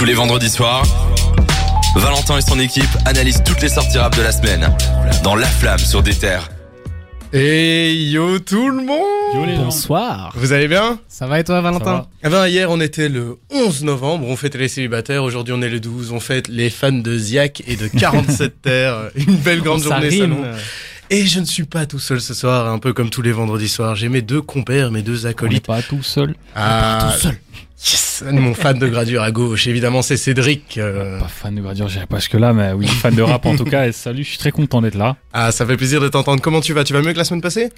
Tous les vendredis soirs, Valentin et son équipe analysent toutes les sorties rap de la semaine dans La Flamme sur des terres. Et yo tout le monde Bonsoir. Vous allez bien? Ça va et toi, Valentin? Eh ben hier on était le 11 novembre, on fêtait les célibataires, aujourd'hui on est le 12, on fête les fans de Ziak et de 47 Terres, une belle grande Ça journée rime. salon. Et je ne suis pas tout seul ce soir, un peu comme tous les vendredis soirs, j'ai mes deux compères, mes deux On acolytes. pas tout seul. Ah, tout seul. Yes, mon fan de gradure à gauche, évidemment c'est Cédric. euh, Pas fan de gradure, j'irai pas jusque là, mais oui, fan de rap en tout cas. Et salut, je suis très content d'être là. Ah ça fait plaisir de t'entendre, comment tu vas? Tu vas mieux que la semaine passée?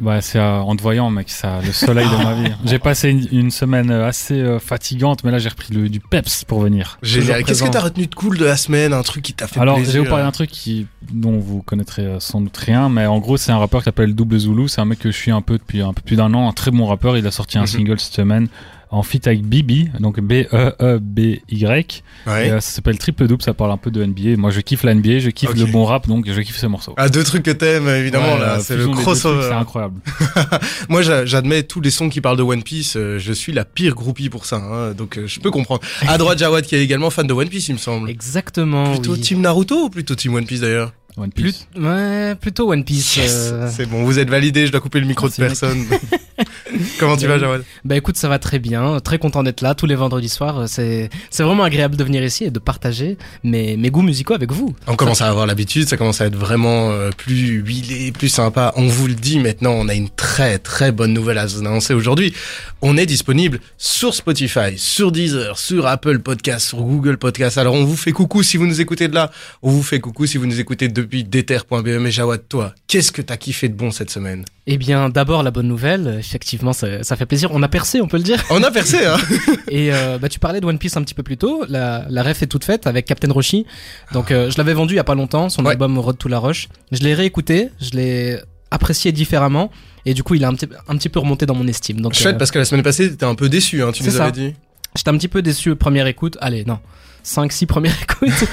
Ouais, c'est euh, en te voyant, mec, ça, le soleil de ma vie. J'ai passé une, une semaine euh, assez euh, fatigante, mais là j'ai repris le, du peps pour venir. Génial, qu'est-ce que t'as retenu de cool de la semaine, un truc qui t'a fait Alors, plaisir? vais vous parler d'un truc qui, dont vous connaîtrez sans doute rien, mais en gros, c'est un rappeur qui s'appelle Double Zulu. C'est un mec que je suis un peu depuis un peu plus d'un an, un très bon rappeur. Il a sorti un Mhm. single cette semaine en feat avec Bibi, donc E B-E-E-B-Y. Ouais. Et, euh, ça s'appelle Triple Double, ça parle un peu de NBA. Moi, je kiffe la NBA, je kiffe le bon rap, donc je kiffe ces morceaux. Ah, deux trucs que t'aimes, évidemment, Ouais, là, la c'est le crossover. C'est incroyable. Moi, j'a- j'admets tous les sons qui parlent de One Piece. euh, je suis la pire groupie pour ça, hein, donc euh, je peux comprendre. À droite, Jawad qui est également fan de One Piece, il me semble. Exactement. Plutôt oui. Team Naruto ou plutôt Team One Piece d'ailleurs? One Plus- Piece. Ouais, plutôt One Piece. euh. C'est bon, vous êtes validé. Je dois couper le micro de personne. Comment tu vas, Jawad Bah écoute, ça va très bien. Très content d'être là tous les vendredis soirs. C'est c'est vraiment agréable de venir ici et de partager mes, mes goûts musicaux avec vous. On commence à avoir l'habitude, ça commence à être vraiment euh, plus huilé, plus sympa. On vous le dit maintenant, on a une très très bonne nouvelle à vous annoncer aujourd'hui. On est disponible sur Spotify, sur Deezer, sur Apple Podcast, sur Google Podcast. Alors on vous fait coucou si vous nous écoutez de là, on vous fait coucou si vous nous écoutez depuis déter.be. Mais Jawad, toi, qu'est-ce que t'as kiffé de bon cette semaine? Eh bien, d'abord la bonne nouvelle. Effectivement, ça, ça fait plaisir. On a percé, on peut le dire. On a percé, hein Et euh, bah tu parlais de One Piece un petit peu plus tôt. La, la ref est toute faite avec Captain Roshi. Donc euh, je l'avais vendu il y a pas longtemps, son Ouais. album Road to la Rush. Je l'ai réécouté, je l'ai apprécié différemment. Et du coup, il a un petit, un petit peu remonté dans mon estime. Donc, Chouette, euh, parce que la semaine passée, t'étais un peu déçu, hein, tu nous avais dit. J'étais un petit peu déçu première écoute. Allez, non. 5 6 premières écoutes.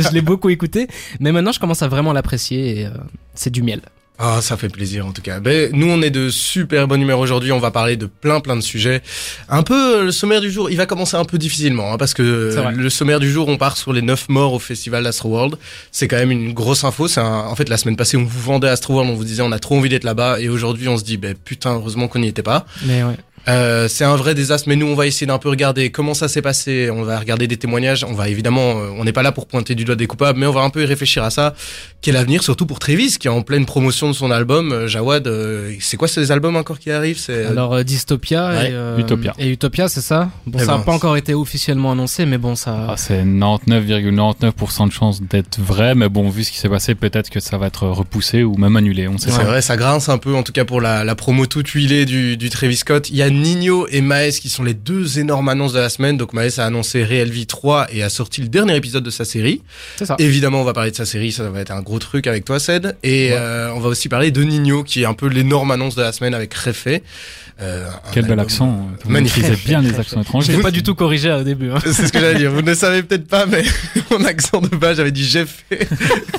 je l'ai beaucoup écouté, mais maintenant je commence à vraiment l'apprécier et euh, c'est du miel. Ah, ça fait plaisir en tout cas. Ben, nous, on est de super bonne humeur aujourd'hui. On va parler de plein plein de sujets. Un peu euh, le sommaire du jour. Il va commencer un peu difficilement hein, parce que le sommaire du jour, on part sur les 9 morts au festival Astroworld. C'est quand même une grosse info. C'est un- en fait la semaine passée, on vous vendait Astroworld, on vous disait on a trop envie d'être là-bas, et aujourd'hui, on se dit ben putain, heureusement qu'on n'y était pas. Mais ouais. Euh, c'est un vrai désastre, mais nous on va essayer d'un peu regarder comment ça s'est passé. On va regarder des témoignages. On va évidemment, euh, on n'est pas là pour pointer du doigt des coupables, mais on va un peu y réfléchir à ça. Quel avenir, surtout pour Travis, qui est en pleine promotion de son album. Euh, Jawad, euh, c'est quoi ces albums encore qui arrivent? C'est Alors euh, Dystopia Ouais. et, euh, Utopia. et Utopia, c'est ça? Bon, Eh ça n'a ben, pas encore été officiellement annoncé, mais bon, ça. Ah, c'est 99,99% de chance d'être vrai, mais bon, vu ce qui s'est passé, peut-être que ça va être repoussé ou même annulé. On sait C'est pas. vrai, ça grince un peu, en tout cas pour la, la promo toute huilée du, du Travis Scott. Il y a Nino et Maes qui sont les deux énormes annonces de la semaine. Donc Maes a annoncé Real V 3 et a sorti le dernier épisode de sa série. c'est ça. Évidemment, on va parler de sa série, ça va être un gros truc avec toi, Ced. Et euh, on va aussi parler de Nino, qui est un peu l'énorme annonce de la semaine avec Refait. Euh, Quel bel accent. Vous Magnifique. maîtrisez bien les accents Je étrangers. l'ai pas du tout corrigé au début. hein. C'est ce que j'allais dire. Vous ne le savez peut-être pas, mais mon accent de base, j'avais dit Jeffrey.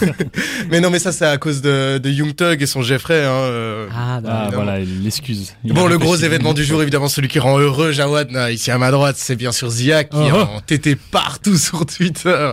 mais non, mais ça, c'est à cause de, de Young Thug et son Jeffrey. Hein, euh. Ah, Ah, d'accord. voilà, l'excuse. Bon, a le gros événement du jour, évidemment, celui qui rend heureux Jawad, ici à ma droite, c'est bien sûr Ziak, qui Oh, est oh. en tété partout sur Twitter.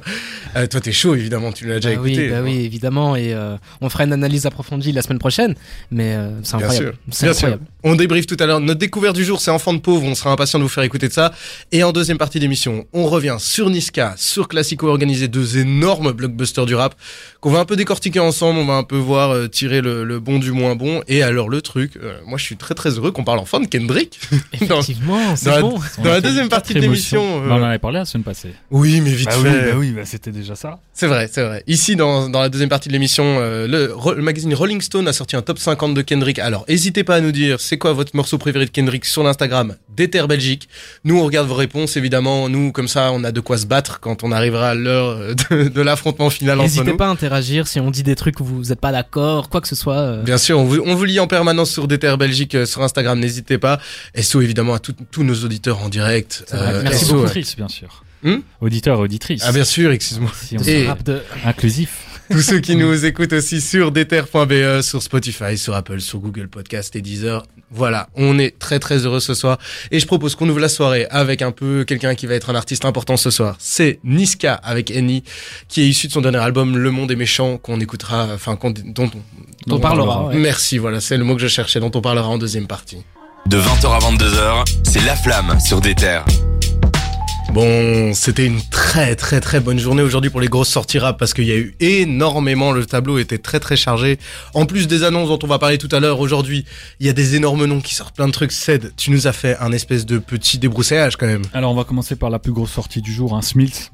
Euh, toi, t'es chaud, évidemment, tu l'as déjà Bah écouté. oui, bah oui, évidemment. Et euh, on fera une analyse approfondie la semaine prochaine. Mais euh, c'est Bien incroyable. sûr, C'est bien sûr. On débriefe tout à l'heure. Notre découverte du jour, c'est Enfant de pauvre. On sera impatient de vous faire écouter de ça. Et en deuxième partie d'émission, on revient sur Niska, sur Classico organisé, deux énormes blockbusters du rap qu'on va un peu décortiquer ensemble. On va un peu voir euh, tirer le, le bon du moins bon. Et alors le truc, euh, moi je suis très très heureux qu'on parle enfin de Kendrick. Effectivement, c'est bon. On Dans la deuxième partie de l'émission, euh, On en avait parlé la semaine passée. Oui, mais vite Bah oui, fait. bah oui, bah c'était déjà ça. C'est vrai, c'est vrai. Ici, dans, dans la deuxième partie de l'émission, euh, le, le magazine Rolling Stone a sorti un top 50 de Kendrick. Alors, n'hésitez pas à nous dire c'est quoi votre morceau préféré de Kendrick sur l'Instagram d'Ether Belgique. Nous, on regarde vos réponses, évidemment. Nous, comme ça, on a de quoi se battre quand on arrivera à l'heure de, de l'affrontement final entre N'hésitez nous. pas à interagir si on dit des trucs où vous n'êtes pas d'accord, quoi que ce soit. euh, Bien sûr, on vous, on vous lit en permanence sur DTR Belgique euh, sur Instagram, n'hésitez pas. SO évidemment à tout- tous nos auditeurs en direct. Vrai. Euh, Merci SO, beaucoup. Auditrice, bien sûr. Hmm? Auditeur, auditrice. Ah bien sûr, excuse-moi. Si on Et- rap de- inclusif. Tous ceux qui nous écoutent aussi sur deter.be, sur Spotify, sur Apple, sur Google Podcast et Deezer. Voilà, on est très très heureux ce soir. Et je propose qu'on ouvre la soirée avec un peu quelqu'un qui va être un artiste important ce soir. C'est Niska avec Annie, qui est issu de son dernier album Le Monde est méchant, qu'on écoutera, enfin, qu'on- dont, On parlera. ouais. Merci, voilà, c'est le mot que je cherchais, dont on parlera en deuxième partie. De 20h à 22h, c'est La Flamme sur des terres. Bon, c'était une très très très bonne journée aujourd'hui pour les grosses sorties rap parce qu'il y a eu énormément, le tableau était très très chargé. En plus des annonces dont on va parler tout à l'heure aujourd'hui, il y a des énormes noms qui sortent plein de trucs. Ced, tu nous as fait un espèce de petit débroussaillage quand même. Alors, on va commencer par la plus grosse sortie du jour, un Smilts.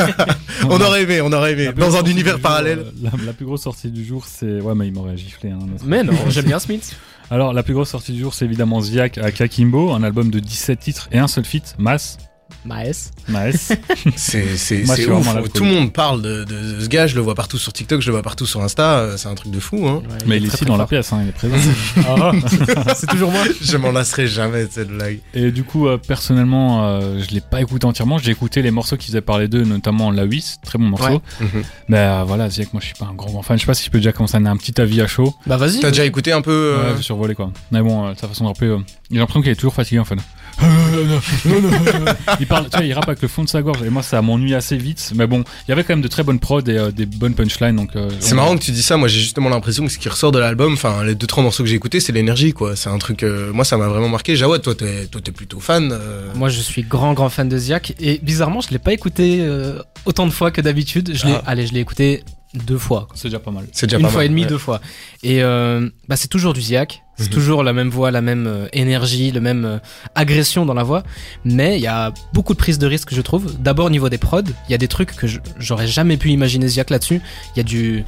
On aurait aimé, on aurait aimé. Dans un univers jour, parallèle. euh, la, la plus grosse sortie du jour, c'est. Ouais, mais il m'aurait giflé. Hein, Mais non, j'aime bien Smith. Alors, la plus grosse sortie du jour, c'est évidemment Ziak à Kakimbo, un album de 17 titres et un seul feat, Mass. Maes. Maes. C'est c'est Moi, c'est ouf. Tout le monde parle de, de, de ce gars. Je le vois partout sur TikTok, je le vois partout sur Insta. euh, C'est un truc de fou. Hein. mais il est très, ici très dans la pièce, hein, il est présent. Ah. C'est toujours moi. Je m'en lasserai jamais de cette blague. Et du coup, euh, personnellement, euh, je l'ai pas écouté entièrement. J'ai écouté les morceaux qui faisaient parler d'eux, notamment La 8, très bon morceau. Ouais. Mhm. Mais euh, voilà, Ziak, moi je suis pas un grand, grand fan. Je sais pas si je peux déjà commencer à donner un petit avis à chaud. Bah vas-y. T'as déjà écouté un peu euh, Ouais, survolé quoi. Mais bon, euh, sa façon de rapper, euh, j'ai l'impression qu'il est toujours fatigué en fait. il parle, tu vois, il rappe avec le fond de sa gorge. Et moi, ça m'ennuie assez vite. Mais bon, il y avait quand même de très bonnes prods et euh, des bonnes punchlines. Donc, euh, C'est on- marrant que tu dis ça. Moi, j'ai justement l'impression que ce qui ressort de l'album, enfin, les deux trois morceaux que j'ai écoutés, c'est l'énergie, quoi. C'est un truc. euh, moi, ça m'a vraiment marqué. Jawad, toi, t'es, toi, t'es plutôt fan. euh, Moi, je suis grand, grand fan de Ziak. Et bizarrement, je l'ai pas écouté euh, autant de fois que d'habitude. Je l'ai, Ah. allez, je l'ai écouté deux fois. C'est déjà pas mal. c'est déjà Une pas fois mal. et demie, Ouais. deux fois. Et euh, bah, c'est toujours du Ziak. C'est Mhm. toujours la même voix, la même euh, énergie, la même euh, agression dans la voix. Mais il y a beaucoup de prises de risque, je trouve. D'abord, au niveau des prods, il y a des trucs que j'aurais jamais pu imaginer Ziak là-dessus. Il y a du,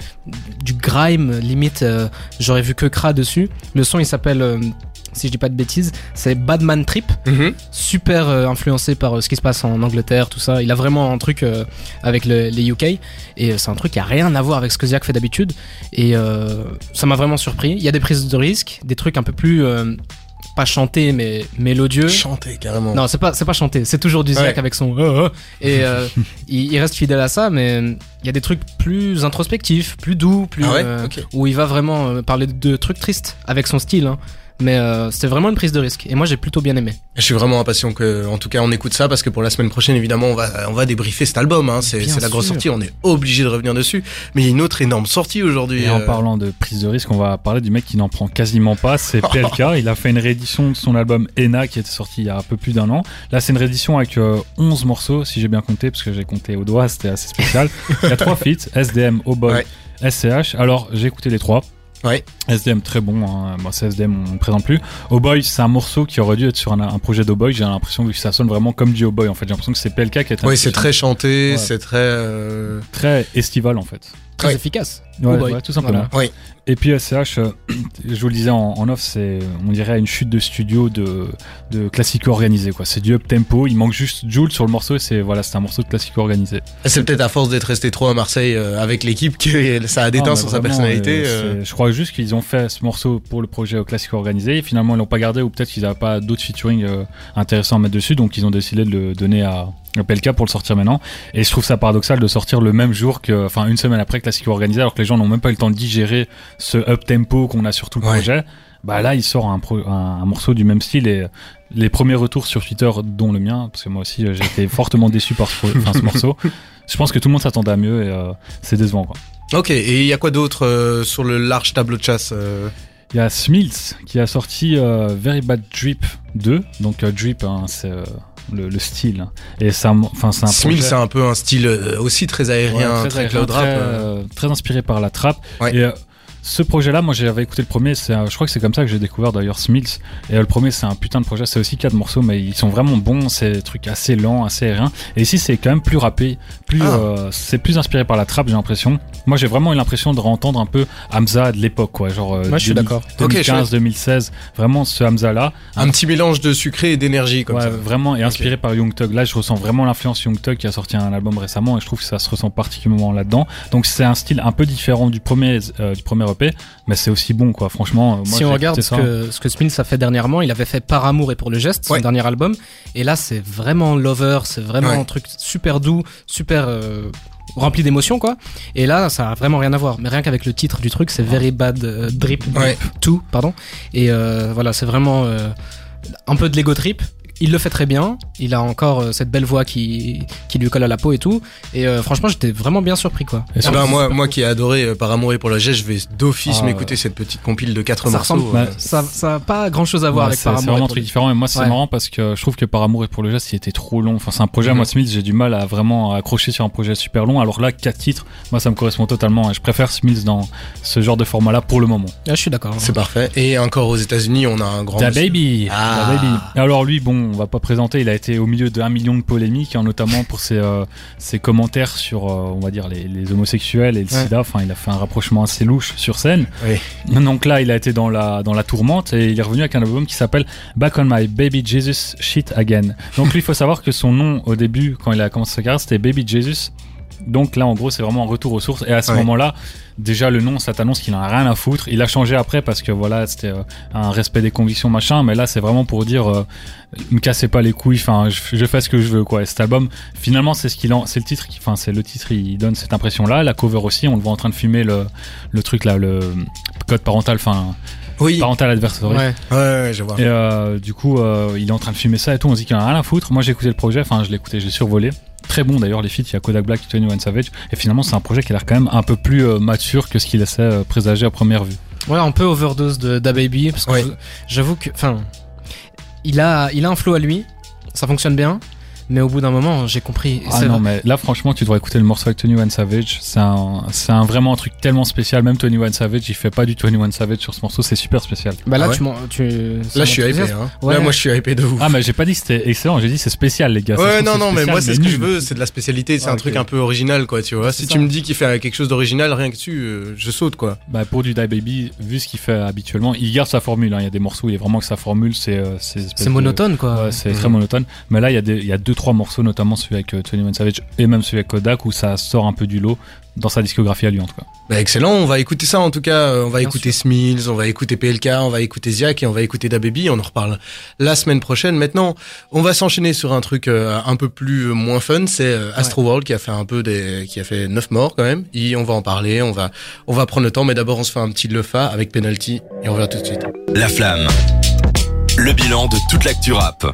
du grime, limite, euh, j'aurais vu que Kra dessus. Le son, il s'appelle, euh, si je dis pas de bêtises, c'est Badman Trip Mhm. super euh, influencé par euh, ce qui se passe en Angleterre, tout ça. Il a vraiment un truc euh, avec le- les UK et euh, c'est un truc qui a rien à voir avec ce que Ziak fait d'habitude et euh, ça m'a vraiment surpris. Il y a des prises de risque, des trucs un peu plus euh, pas chantés mais mélodieux. Chanter carrément. Non, c'est pas c'est pas chanté, c'est toujours du Ziak Ouais. avec son euh, euh, et euh, il, il reste fidèle à ça mais il y a des trucs plus introspectifs, plus doux, plus Ah ouais? euh, Ok. où il va vraiment parler de trucs tristes avec son style hein. Mais euh, c'était vraiment une prise de risque et moi j'ai plutôt bien aimé. Je suis vraiment impatient que, en tout cas, on écoute ça parce que pour la semaine prochaine, évidemment, on va, on va débriefer cet album. Hein. C'est, la grosse sortie. On est obligé de revenir dessus. Mais il y a une autre énorme sortie aujourd'hui. Et en euh, parlant de prise de risque, on va parler du mec qui n'en prend quasiment pas. C'est PLK. Il a fait une réédition de son album Ena qui était sorti il y a un peu plus d'un an. Là, c'est une réédition avec euh, 11 morceaux, si j'ai bien compté, parce que j'ai compté au doigt, c'était assez spécial. Il y a trois feats SDM, Boy, Ouais. SCH. Alors, j'ai écouté les trois. Ouais. SDM très bon, hein. moi c'est SDM, on ne présente plus. Oh Boy, c'est un morceau qui aurait dû être sur un, un projet d'O Boy. J'ai l'impression que ça sonne vraiment comme du Oh Boy en fait. J'ai l'impression que c'est PLK qui est Ouais, c'est très chanté, Ouais. c'est très. euh, très estival en fait. Très Ouais. efficace. Ouais, Oh tout simplement. Voilà. Et puis SCH, euh, je vous le disais en, en off, c'est on dirait une chute de studio de, de classico organisé quoi. C'est du up tempo, il manque juste Jules sur le morceau et c'est voilà, c'est un morceau de classico organisé. C'est peut-être à force d'être resté trop à Marseille euh, avec l'équipe que ça a déteint Ah, sur sa vraiment, personnalité. euh, euh. Je crois juste qu'ils ont fait ce morceau pour le projet au classico organisé. Et finalement, ils l'ont pas gardé ou peut-être qu'ils n'avaient pas d'autres featuring euh, intéressants à mettre dessus, donc ils ont décidé de le donner à PLK pour le sortir maintenant. Et je trouve ça paradoxal de sortir le même jour que, enfin, une semaine après classico organisé, alors que les gens n'ont même pas eu le temps de digérer ce up tempo qu'on a sur tout le Ouais. projet. Bah là, il sort un, pro- un, un morceau du même style et les premiers retours sur Twitter, dont le mien, parce que moi aussi j'ai été fortement déçu par ce, pro- enfin, ce morceau. Je pense que tout le monde s'attendait à mieux et euh, c'est décevant. Quoi. Ok, et il y a quoi d'autre euh, sur le large tableau de chasse euh Il y a Smilts qui a sorti euh, Very Bad Drip 2. Donc euh, Drip, hein, c'est euh, le, le style. Et c'est un, enfin c'est un projet- c'est un peu un style euh, aussi très aérien, Ouais, très, aérien, cloud rap. très, euh. très inspiré par la trappe. Ouais. Et euh, ce projet-là, moi j'avais écouté le premier, un- je crois que c'est comme ça que j'ai découvert d'ailleurs Smills. Et euh, le premier, c'est un putain de projet, c'est aussi quatre morceaux, mais ils sont vraiment bons, c'est des trucs assez lents, assez aériens. Et ici, c'est quand même plus rappé, plus, Ah. euh, c'est plus inspiré par la trappe, j'ai l'impression. Moi j'ai vraiment eu l'impression de entendre un peu Hamza de l'époque, quoi. Genre, euh, Moi, je suis 2000 d'accord. Ok, 2015, 2016, vraiment ce Hamza-là. Un petit mélange de sucré et d'énergie comme Ouais, ça. vraiment, et inspiré par Young Thug. Là, je ressens vraiment l'influence Young Thug qui a sorti un album récemment et je trouve que ça se ressent particulièrement là-dedans. Donc, c'est un style un peu différent du premier, euh, du premier EP, mais c'est aussi bon, quoi. Franchement, moi, si on regarde ce que, ce que Smills a fait dernièrement, il avait fait Par amour et pour le geste, son Ouais. dernier album. Et là, c'est vraiment lover, c'est vraiment Ouais. un truc super doux, super euh, rempli d'émotions, quoi. Et là, ça a vraiment rien à voir. Mais rien qu'avec le titre du truc, c'est Very Bad euh, Drip Ouais. 2, pardon. Et euh, voilà, c'est vraiment euh, un peu de l'ego trip. Il le fait très bien. Il a encore euh, cette belle voix qui, qui lui colle à la peau et tout. Et euh, franchement, j'étais vraiment bien surpris, quoi. Et bah, moi, moi qui ai adoré euh, Par amour et pour le geste, je vais d'office Ah, m'écouter cette petite compile de quatre Ça morceaux. ressemble- euh. Ça, ça a pas grand chose à voir Ouais, avec c'est Par c'est amour. vraiment et un truc différent. Et moi, c'est Ouais. marrant parce que je trouve que Par amour et pour le geste, il était trop long. Enfin, c'est un projet, Mhm. moi, Smith, j'ai du mal à vraiment accrocher sur un projet super long. Alors là, quatre titres, moi, ça me correspond totalement. Et je préfère Smith dans ce genre de format-là pour le moment. Ah, je suis d'accord. C'est parfait. Et encore aux États-Unis, on a un grand. Da. Baby, Ah. Da Baby. Et alors lui, bon, on va pas présenter, il a été au milieu d'un million de polémiques, hein, notamment pour ses, euh, ses commentaires sur, euh, on va dire, les, les homosexuels et le Ouais. sida. Enfin, il a fait un rapprochement assez louche sur scène. Oui. Donc là, il a été dans la, dans la tourmente et il est revenu avec un album qui s'appelle Back on My Baby Jesus Shit Again. Donc lui, il faut savoir que son nom au début, quand il a commencé sa carrière, c'était Baby Jesus. Donc là, en gros, c'est vraiment un retour aux sources. Et à ce Ouais. moment-là, déjà le nom, ça t'annonce qu'il en a rien à foutre. Il a changé après parce que voilà, c'était euh, un respect des convictions machin. Mais là, c'est vraiment pour dire, euh, me cassez pas les couilles. Enfin, je, je fais ce que je veux quoi. Et cet album, finalement, c'est ce qu'il en, c'est le titre. qui- Enfin, c'est le titre. Il donne cette impression-là. La cover aussi, on le voit en train de fumer le, le truc là, le code parental. Enfin, Oui. parental adversary. Ouais. Ouais, ouais, je vois. Et euh, du coup, euh, il est en train de fumer ça et tout. On se dit qu'il en a rien à foutre. Moi, j'ai écouté le projet. Enfin, je l'ai écouté, j'ai survolé. Très bon d'ailleurs, les feats. Il y a Kodak Black, Tony One Savage. Et finalement, c'est un projet qui a l'air quand même un peu plus euh, mature que ce qu'il laissait euh, présager à première vue. Ouais, un peu overdose de Da Baby parce que Ouais. j'avoue que, enfin, il a, il a un flow à lui, ça fonctionne bien, mais au bout d'un moment, j'ai compris. Ah c'est non, vrai. mais là, franchement, tu devrais écouter le morceau avec Tony One Savage. C'est un, c'est un vraiment un truc tellement spécial. Même Tony One Savage, il fait pas du Tony One Savage sur ce morceau. C'est super spécial. Bah là, Ah ouais tu m'en, tu. ça Là, je suis hypé. Hein. Ouais. Là, moi, je suis hypé de ouf. Ah, mais j'ai pas dit que c'était excellent. J'ai dit c'est spécial, les gars. Ouais, non, non, mais moi, c'est ce que je veux, c'est de la spécialité, c'est Ah, un ok. truc un peu original, quoi, tu vois. C'est Si ça. tu me dis qu'il fait quelque chose d'original, rien que dessus, euh, je saute, quoi. Bah pour du Die Baby, vu ce qu'il fait habituellement, il garde sa formule. hein. Il y a des morceaux, il y a vraiment que sa formule, c'est euh, c'est monotone, quoi. C'est Mhm. très monotone. Mais là, il y a des, il y a deux trois morceaux, notamment celui avec euh, Tony One Savage et même celui avec Kodak, où ça sort un peu du lot dans sa discographie à lui en tout cas. Bah, excellent, on va écouter ça en tout cas. euh, On va Bien écouter Smills, on va écouter PLK, on va écouter Ziak et on va écouter DaBaby. On en reparle la semaine prochaine. Maintenant, on va s'enchaîner sur un truc euh, un peu plus moins fun. C'est euh, Astro World qui a fait un peu des, qui a fait neuf morts quand même. Et on va en parler. On va, on va prendre le temps. Mais d'abord, on se fait un petit lefa avec penalty et on revient tout de suite. La flamme. Le bilan de toute l'actu rap.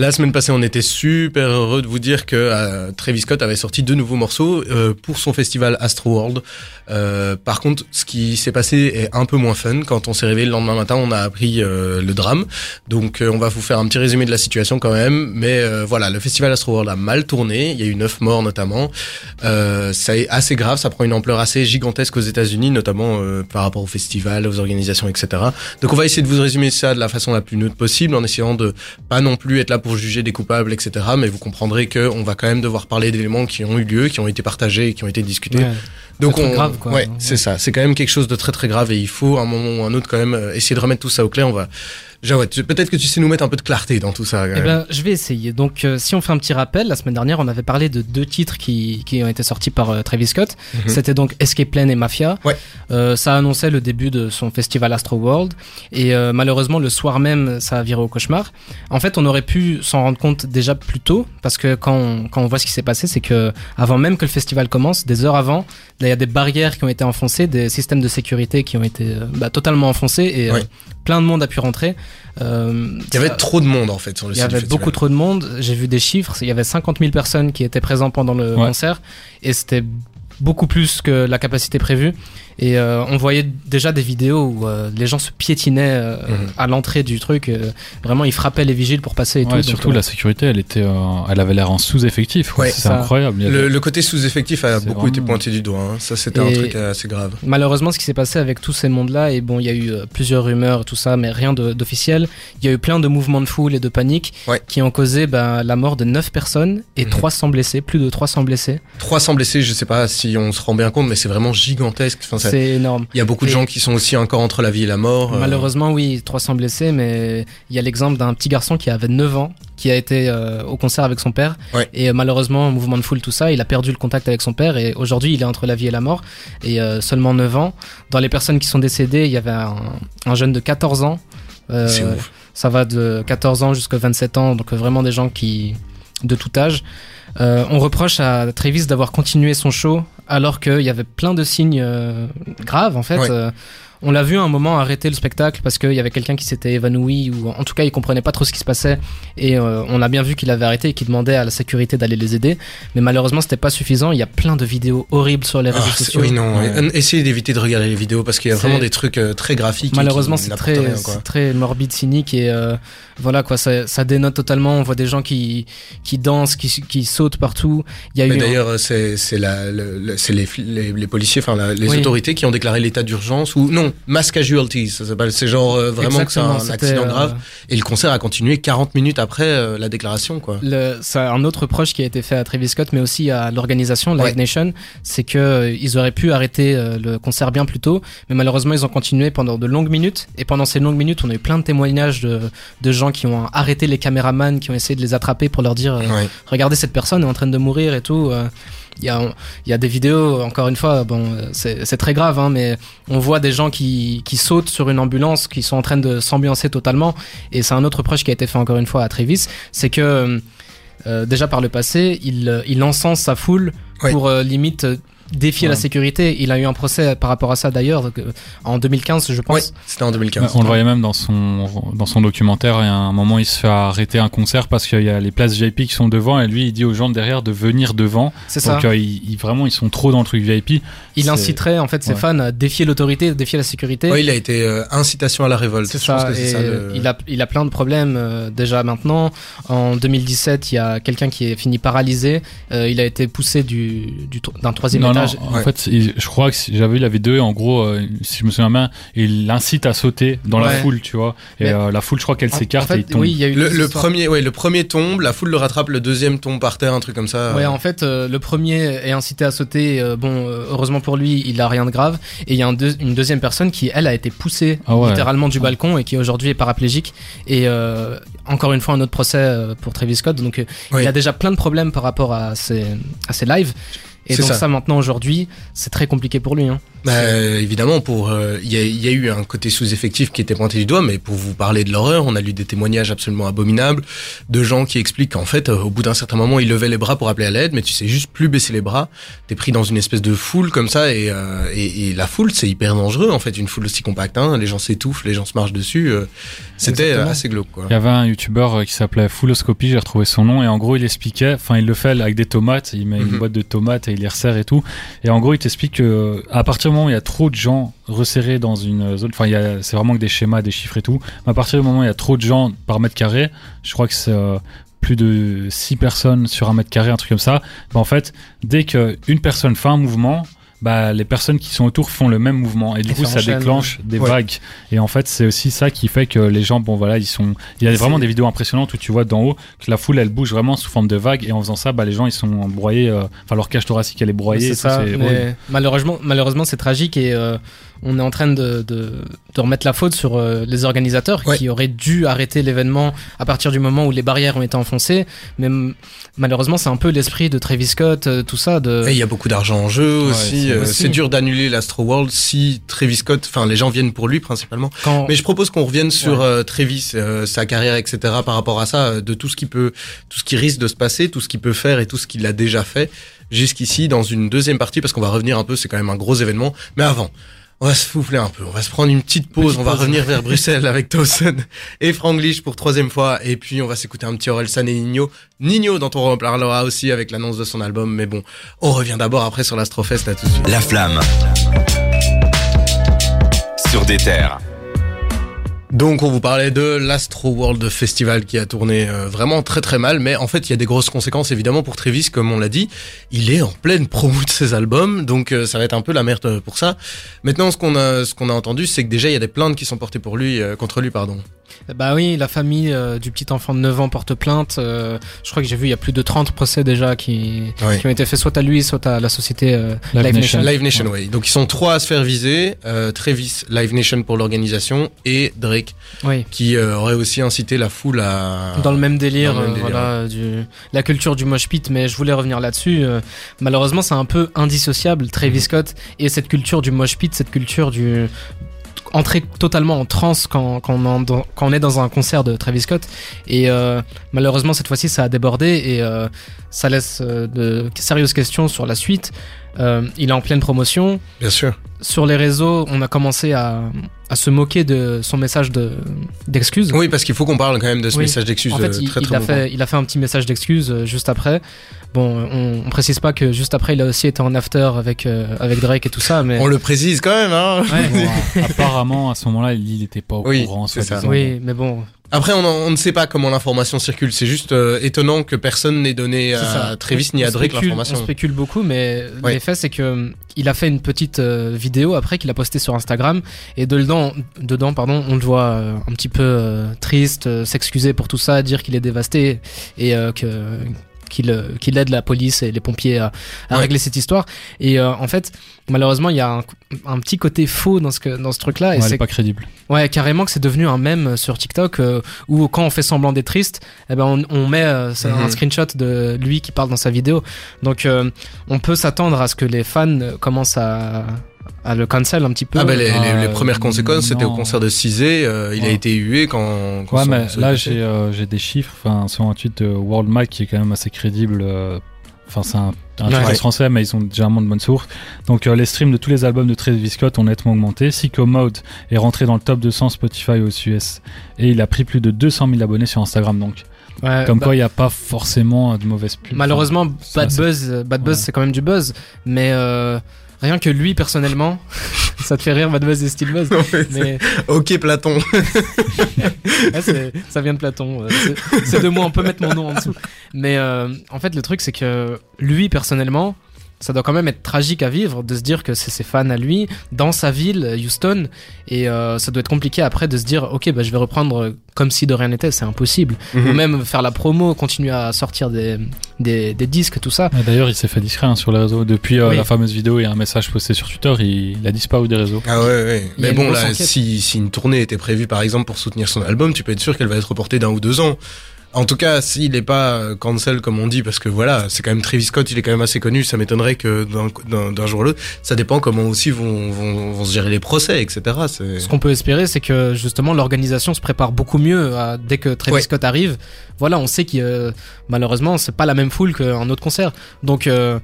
La semaine passée, on était super heureux de vous dire que euh, Travis Scott avait sorti deux nouveaux morceaux euh, pour son festival Astro World. Euh, par contre, ce qui s'est passé est un peu moins fun. Quand on s'est réveillé le lendemain matin, on a appris euh, le drame. Donc, euh, on va vous faire un petit résumé de la situation quand même. Mais euh, voilà, le festival Astro World a mal tourné. Il y a eu neuf morts notamment. Euh, ça est assez grave. Ça prend une ampleur assez gigantesque aux États-Unis, notamment par rapport au festival, aux organisations, etc. Donc, on va essayer de vous résumer ça de la façon la plus neutre possible, en essayant de pas non plus être là pour juger des coupables, etc. Mais vous comprendrez que on va quand même devoir parler d'éléments qui ont eu lieu, qui ont été partagés qui ont été discutés. Donc on, grave, quoi. ouais, c'est ça. C'est quand même quelque chose de très très grave et il faut à un moment ou un autre quand même euh, essayer de remettre tout ça au clair. On va, Jawad, peut-être que tu sais nous mettre un peu de clarté dans tout ça. Eh ben, je vais essayer. Donc, euh, si on fait un petit rappel, la semaine dernière, on avait parlé de deux titres qui, qui ont été sortis par euh, Travis Scott. Mhm. C'était donc Escape Plan et Mafia. Ouais. Euh, ça annonçait le début de son festival Astro World. Et euh, malheureusement, le soir même, ça a viré au cauchemar. En fait, on aurait pu s'en rendre compte déjà plus tôt, parce que quand on, quand on voit ce qui s'est passé, c'est que avant même que le festival commence, des heures avant, y a des barrières qui ont été enfoncées, des systèmes de sécurité qui ont été euh, bah, totalement enfoncés, et euh, plein de monde a pu rentrer. Euh, Il y avait ça- trop de monde en fait sur le il y avait beaucoup trop de monde. J'ai vu des chiffres. Il y avait 50 000 personnes qui étaient présentes pendant le Ouais. concert. Et c'était beaucoup plus que la capacité prévue. Et euh, on voyait déjà des vidéos où euh, les gens se piétinaient euh, Mhm. à l'entrée du truc. euh, vraiment, ils frappaient les vigiles pour passer et Ouais, tout. surtout donc, euh, la sécurité, elle était, euh, elle avait l'air en sous-effectif. Ouais, c'est incroyable. Avait- Le, le côté sous-effectif a beaucoup été pointé du doigt. hein. Ça, c'était un Et- truc assez grave. Malheureusement, ce qui s'est passé avec tous ces mondes-là, et bon, il y a eu euh, plusieurs rumeurs, tout ça, mais rien d'officiel. Il y a eu plein de mouvements de foule et de panique Ouais. qui ont causé ben, la mort de 9 personnes et Mhm. 300 blessés, plus de 300 blessés. 300 blessés, je sais pas si on se rend bien compte, mais c'est vraiment gigantesque. Enfin, ça fait. C'est énorme. Il y a beaucoup de Et- gens qui sont aussi encore entre la vie et la mort. euh, Malheureusement, oui, 300 blessés, mais il y a l'exemple d'un petit garçon qui avait 9 ans, qui a été euh, au concert avec son père. Ouais. Et euh, malheureusement, mouvement de foule, tout ça, il a perdu le contact avec son père. Et aujourd'hui, il est entre la vie et la mort. Et euh, seulement 9 ans. Dans les personnes qui sont décédées, il y avait un, un jeune de 14 ans. Euh, C'est ouf. ça va de 14 ans jusqu'à 27 ans, donc vraiment des gens qui de tout âge. Euh, on reproche à Travis d'avoir continué son show alors qu'il y avait plein de signes euh, graves en fait. Ouais. Euh, on l'a vu à un moment arrêter le spectacle parce qu'il y avait quelqu'un qui s'était évanoui ou en tout cas il comprenait pas trop ce qui se passait et euh, on a bien vu qu'il avait arrêté et qu'il demandait à la sécurité d'aller les aider mais malheureusement c'était pas suffisant il y a plein de vidéos horribles sur les réseaux Ah, c'est- sociaux oui, non. Ouais. et- Essayez d'éviter de regarder les vidéos parce qu'il y a vraiment des trucs euh, très graphiques. Malheureusement, c'est très, rien, très morbide, cynique et euh, voilà quoi, ça, ça dénote totalement. On voit des gens qui qui dansent, qui, qui sautent partout. Il y a Mais eu d'ailleurs, euh, c'est c'est la, le- les, les, les policiers, enfin les Oui. autorités qui ont déclaré l'état d'urgence ou non, mass casualties, ça s'appelle. C'est genre euh, vraiment que c'est un accident euh, grave. Et le concert a continué 40 minutes après euh, la déclaration, quoi. Le, ça, un autre proche qui a été fait à Travis Scott, mais aussi à l'organisation Live Ouais. Nation, c'est que euh, ils auraient pu arrêter euh, le concert bien plus tôt, mais malheureusement ils ont continué pendant de longues minutes. Et pendant ces longues minutes, on a eu plein de témoignages de, de gens qui ont arrêté les caméramans, qui ont essayé de les attraper pour leur dire euh, Ouais. regardez cette personne est en train de mourir et tout. Il y, a, il y a des vidéos, encore une fois, bon, c'est très grave, hein, mais on voit des gens qui, qui sautent sur une ambulance, qui sont en train de s'ambiancer totalement. Et c'est un autre proche qui a été fait encore une fois à Travis, c'est que euh, déjà par le passé, il, il encense sa foule Ouais. pour euh, limite défier Ouais. la sécurité. Il a eu un procès par rapport à ça d'ailleurs euh, en 2015, je pense. Ouais, c'était en 2015. On le voyait même dans son, dans son documentaire. Il y a un moment, il se fait arrêter un concert parce qu'il y a les places VIP qui sont devant et lui, il dit aux gens de derrière de venir devant. C'est ça. Donc, euh, ils, ils- vraiment, ils sont trop dans le truc VIP. Il c'est- inciterait en fait ses Ouais. fans à défier l'autorité, défier la sécurité. Ouais, il a été euh, incitation à la révolte. C'est Je pense ça, que c'est et ça, le- il, a, il a plein de problèmes euh, déjà maintenant. En 2017, il y a quelqu'un qui est fini paralysé. Euh, il a été poussé du, du d'un troisième Non, non, en Ouais. fait, il- je crois que si- j'avais vu la vidéo, en gros, euh, si je me souviens bien, il l'incite à sauter dans la foule, tu vois. Et euh, la foule, je crois qu'elle s'écarte en et il tombe. oui, il y a eu Le, premier, ouais, le premier tombe, la foule le rattrape, le deuxième tombe par terre, un truc comme ça. Ouais, en fait, euh, le premier est incité à sauter. euh, bon, heureusement pour lui, il a rien de grave. Et il y a un deux- une deuxième personne qui, elle, a été poussée Ah ouais. littéralement du balcon et qui aujourd'hui est paraplégique. Et euh, encore une fois, un autre procès pour Travis Scott. Donc, euh, il a déjà plein de problèmes par rapport à ses, à ses lives. Et donc ça. ça, maintenant aujourd'hui, c'est très compliqué pour lui. Hein. Bah, évidemment, pour euh, il y, a, y a eu un côté sous-effectif qui était pointé du doigt, mais pour vous parler de l'horreur, on a lu des témoignages absolument abominables de gens qui expliquent qu'en fait, euh, au bout d'un certain moment, ils levaient les bras pour appeler à l'aide, mais tu sais juste plus baisser les bras. T'es pris dans une espèce de foule comme ça, et, euh, et, et la foule, c'est hyper dangereux en fait, une foule aussi compacte. Hein, les gens s'étouffent, les gens se marchent dessus. euh, C'était euh, assez glauque, quoi. Il y avait un youtubeur euh, qui s'appelait Fulloscopy, j'ai retrouvé son nom, et en gros il expliquait, enfin il le fait avec des tomates, il met Mhm. une boîte de tomates et il les resserre et tout, et en gros il t'explique que euh, à partir il y a trop de gens resserrés dans une zone, enfin c'est vraiment que des schémas, des chiffres et tout, mais à partir du moment où il y a trop de gens par mètre carré, je crois que c'est euh, plus de 6 personnes sur un mètre carré, un truc comme ça, bah en fait dès qu'une personne fait un mouvement, bah, les personnes qui sont autour font le même mouvement. Et du Et coup ça ça déclenche des Ouais. vagues. Et en fait c'est aussi ça qui fait que les gens bon voilà ils sont il y a vraiment des vidéos impressionnantes où tu vois d'en haut que la foule elle bouge vraiment sous forme de vagues. Et en faisant ça bah les gens ils sont broyés euh, enfin leur cage thoracique elle est broyée. C'est ça. mais horrible. malheureusement, malheureusement, c'est tragique. Et euh, on est en train de, de, de remettre la faute sur euh, les organisateurs Ouais. qui auraient dû arrêter l'événement à partir du moment où les barrières ont été enfoncées. Mais malheureusement, c'est un peu l'esprit de Travis Scott, euh, tout ça. De... Et il y a beaucoup d'argent en jeu Ouais, aussi. c'est euh. C'est dur d'annuler l'Astro World si Travis Scott, enfin les gens viennent pour lui principalement. Quand... Mais je propose qu'on revienne sur Ouais. euh, Travis, euh, sa carrière, etc. Par rapport à ça, de tout ce qui peut, tout ce qui risque de se passer, tout ce qu'il peut faire et tout ce qu'il a déjà fait jusqu'ici dans une deuxième partie parce qu'on va revenir un peu. C'est quand même un gros événement. Mais avant. On va se souffler un peu, on va se prendre une petite pause, Petite on va pause. revenir vers Bruxelles avec Towson et Franglish pour troisième fois, et puis on va s'écouter un petit Orelsan et Nino. Nino dont on reparlera aussi avec l'annonce de son album, mais bon, on revient d'abord après sur l'Astrofest là tout de suite. La flamme. Sur des terres. Donc on vous parlait de l'Astro World Festival qui a tourné euh, vraiment très très mal, mais en fait il y a des grosses conséquences évidemment pour Travis, comme on l'a dit. Il est en pleine promo de ses albums, donc euh, ça va être un peu la merde pour ça. Maintenant ce qu'on a ce qu'on a entendu, c'est que déjà il y a des plaintes qui sont portées pour lui euh, contre lui pardon. Bah oui, la famille euh, du petit enfant de 9 ans porte plainte. euh, je crois que j'ai vu, il y a plus de 30 procès déjà qui, ont été faits soit à lui, soit à la société euh, Live Live, Nation. Nation. Live Nation, oui. Donc ils sont trois à se faire viser. Euh, Travis, Live Nation pour l'organisation, et Drake, Oui. qui euh, aurait aussi incité la foule à... Dans le même délire, Dans le même euh, délire, voilà, du, la culture du mosh pit, mais je voulais revenir là-dessus. euh, malheureusement, c'est un peu indissociable, Travis Mhm. Scott, et cette culture du mosh pit, cette culture du entrer totalement en transe quand, quand, on, quand est dans un concert de Travis Scott. Et euh, malheureusement, cette fois-ci, ça a débordé et euh, ça laisse euh, de sérieuses questions sur la suite. Euh, il est en pleine promotion. Bien sûr. Sur les réseaux, on a commencé à, à se moquer de son message de- d'excuses. Oui, parce qu'il faut qu'on parle quand même de ce Oui. message d'excuse En fait, il, très il très a bon. fait, il a fait un petit message d'excuse juste après. Bon, on, on précise pas que juste après, il a aussi été en after avec, euh, avec Drake et tout ça, mais. On le précise quand même, hein Ouais. Bon, apparemment, à ce moment-là, il n'était pas au Oui, courant. c'est ça. Oui, mais bon. Après, on, en- on ne sait pas comment l'information circule. C'est juste euh, étonnant que personne n'ait donné à. Travis On- ni à Drake spécule- On l'information. spécule beaucoup, mais faits, c'est que il a fait une petite euh, vidéo après qu'il a posté sur Instagram et dedans, dedans, pardon, on le voit euh, un petit peu euh, triste, euh, s'excuser pour tout ça, dire qu'il est dévasté et euh, que qu'il euh, qu'il aide la police et les pompiers à, à Ouais. régler cette histoire. Et euh, en fait, malheureusement, il y a un, un petit côté faux dans ce que dans ce truc-là. Ouais, et c'est pas crédible. Ouais, carrément que c'est devenu un mème sur TikTok euh, où quand on fait semblant d'être triste, eh ben on, on met euh, un Mhm. screenshot de lui qui parle dans sa vidéo. Donc euh, on peut s'attendre à ce que les fans euh, commencent à, à le cancel un petit peu. Ah bah les, les- Euh, les premières conséquences, c'était au concert de Cizé. euh, il a été hué quand. quand Ouais, mais là, j'ai euh, j'ai des chiffres. Enfin, sur un tweet de World Mag qui est quand même assez crédible. euh, Enfin, c'est un, un Ouais. français, mais ils ont généralement de bonnes sources. Donc, euh, les streams de tous les albums de Travis Scott ont nettement augmenté. Sicko Mode est rentré dans le top 200 Spotify aux US. Et il a pris plus de 200 000 abonnés sur Instagram. Donc, Ouais, comme bah, quoi, il n'y a pas forcément de mauvaise pub. malheureusement bad buzz, bad buzz Ouais. c'est quand même du buzz, mais euh, rien que lui personnellement, ça te fait rire buzz et style buzz. Mais Ok, Platon. Ouais, ça vient de Platon. c'est- C'est de moi, on peut mettre mon nom en dessous. Mais euh, en fait, le truc, c'est que lui, personnellement, ça doit quand même être tragique à vivre de se dire que c'est ses fans à lui, dans sa ville, Houston. Et euh, ça doit être compliqué après de se dire, ok, bah, je vais reprendre comme si de rien n'était, c'est impossible. Ou Mhm. même faire la promo, continuer à sortir des, des, des disques, tout ça. Et D'ailleurs, il s'est fait discret hein, sur les réseaux. Depuis euh, Oui. la fameuse vidéo et un message posté sur Twitter, il, il a disparu des réseaux. Ah ouais, ouais. Il Mais bon, là, si, si une tournée était prévue, par exemple, pour soutenir son album, tu peux être sûr qu'elle va être reportée d'un ou deux ans. En tout cas, s'il n'est pas euh, cancel comme on dit, parce que voilà, c'est quand même Travis Scott, il est quand même assez connu, ça m'étonnerait que d'un- jour à l'autre, ça dépend comment aussi vont, vont, vont se gérer les procès, etc. Ce qu'on peut espérer, c'est que justement l'organisation se prépare beaucoup mieux à- dès que Travis Ouais. Scott arrive. Voilà, on sait que euh, malheureusement c'est pas la même foule qu'un autre concert, donc euh,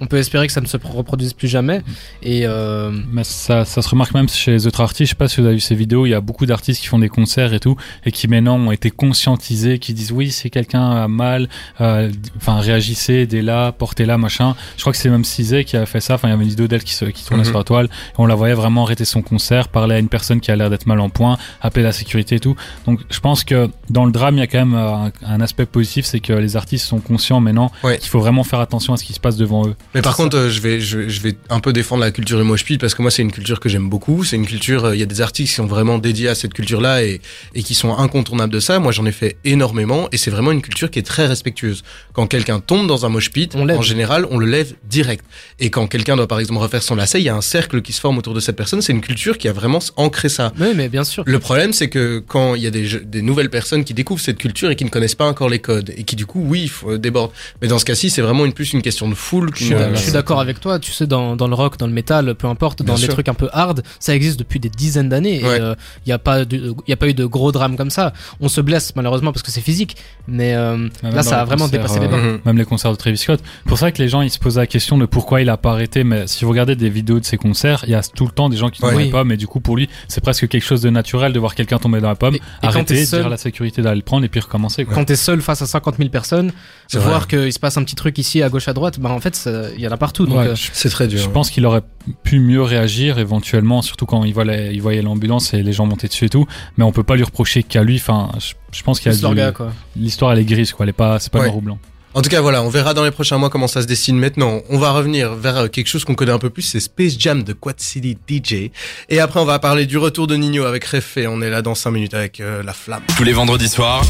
on peut espérer que ça ne se reproduise plus jamais. Et euh, Mais ça, ça se remarque même chez les autres artistes. Je sais pas si vous avez vu ces vidéos. Il y a beaucoup d'artistes qui font des concerts et tout, et qui maintenant ont été conscientisés, qui disent oui, si quelqu'un a mal, euh, enfin réagissez, aidez-la, portez-la, machin. Je crois que c'est même Cizé qui a fait ça. Enfin, il y avait une vidéo d'elle qui, se, qui tournait Mhm. sur la toile, et on la voyait vraiment arrêter son concert, parler à une personne qui a l'air d'être mal en point, appeler la sécurité et tout. Donc, je pense que dans le drame, il y a quand même euh, un, un aspect positif, c'est que les artistes sont conscients maintenant Ouais. qu'il faut vraiment faire attention à ce qui se passe devant eux. Mais par contre, euh, je vais, je, vais- je vais un peu défendre la culture du mosh pit parce que moi, c'est une culture que j'aime beaucoup. C'est une culture, euh, il y a des artistes qui sont vraiment dédiés à cette culture-là et, et qui sont incontournables de ça. Moi, j'en ai fait énormément et c'est vraiment une culture qui est très respectueuse. Quand quelqu'un tombe dans un mosh pit, On l'aide. en général, on le lève direct. Et quand quelqu'un doit, par exemple, refaire son lacet, il y a un cercle qui se forme autour de cette personne. C'est une culture qui a vraiment ancré ça. oui, mais bien sûr. Le problème, c'est que quand il y a des, des nouvelles personnes qui découvrent cette culture et qui ne connaissent pas encore les codes et qui du coup, oui, faut- débordent. Mais dans ce cas-ci, c'est vraiment une plus une question de foule. Qu'une- je suis d'accord avec toi. Tu sais, dans, dans le rock, dans le métal, peu importe, dans Bien les sûr. trucs un peu hard, ça existe depuis des dizaines d'années. Et Ouais. il n'y a, pas de- y a pas eu de gros drames comme ça. On se blesse malheureusement parce que c'est physique. Mais euh, là, ça a vraiment concerts, dépassé les euh, bornes. Même les concerts de Travis Scott. Pour ça que les gens ils se posent la question de pourquoi il a pas arrêté. Mais si vous regardez des vidéos de ses concerts, il y a tout le temps des gens qui Ouais. tombent dans Oui. pommes. Mais du coup, pour lui, c'est presque quelque chose de naturel de voir quelqu'un tomber dans la pomme, Et- arrêter, seul- dire à la sécurité d'aller le prendre et puis recommencer. Quoi. Quand t'es seul face à 50 000 personnes, voir qu'il se passe un petit truc ici à gauche à droite, bah en fait, ça- il y en a partout. Donc, Ouais, euh, je, C'est très dur. je pense qu'il aurait pu mieux réagir éventuellement, surtout quand il, voit la- il voyait l'ambulance et les gens montaient dessus et tout. Mais on peut pas lui reprocher qu'à lui. Enfin, je, je pense qu'il y a plus leur du- gars, quoi. l'histoire elle est grise quoi. Elle est pas, c'est pas Ouais. noir ou blanc. En tout cas, voilà, on verra dans les prochains mois comment ça se dessine. Maintenant, on va revenir vers euh, quelque chose qu'on connaît un peu plus, c'est Space Jam de Quad City DJ. Et après, on va parler du retour de Nino avec Refé. On est là dans 5 minutes avec euh, La Flamme. Tous les vendredis soirs,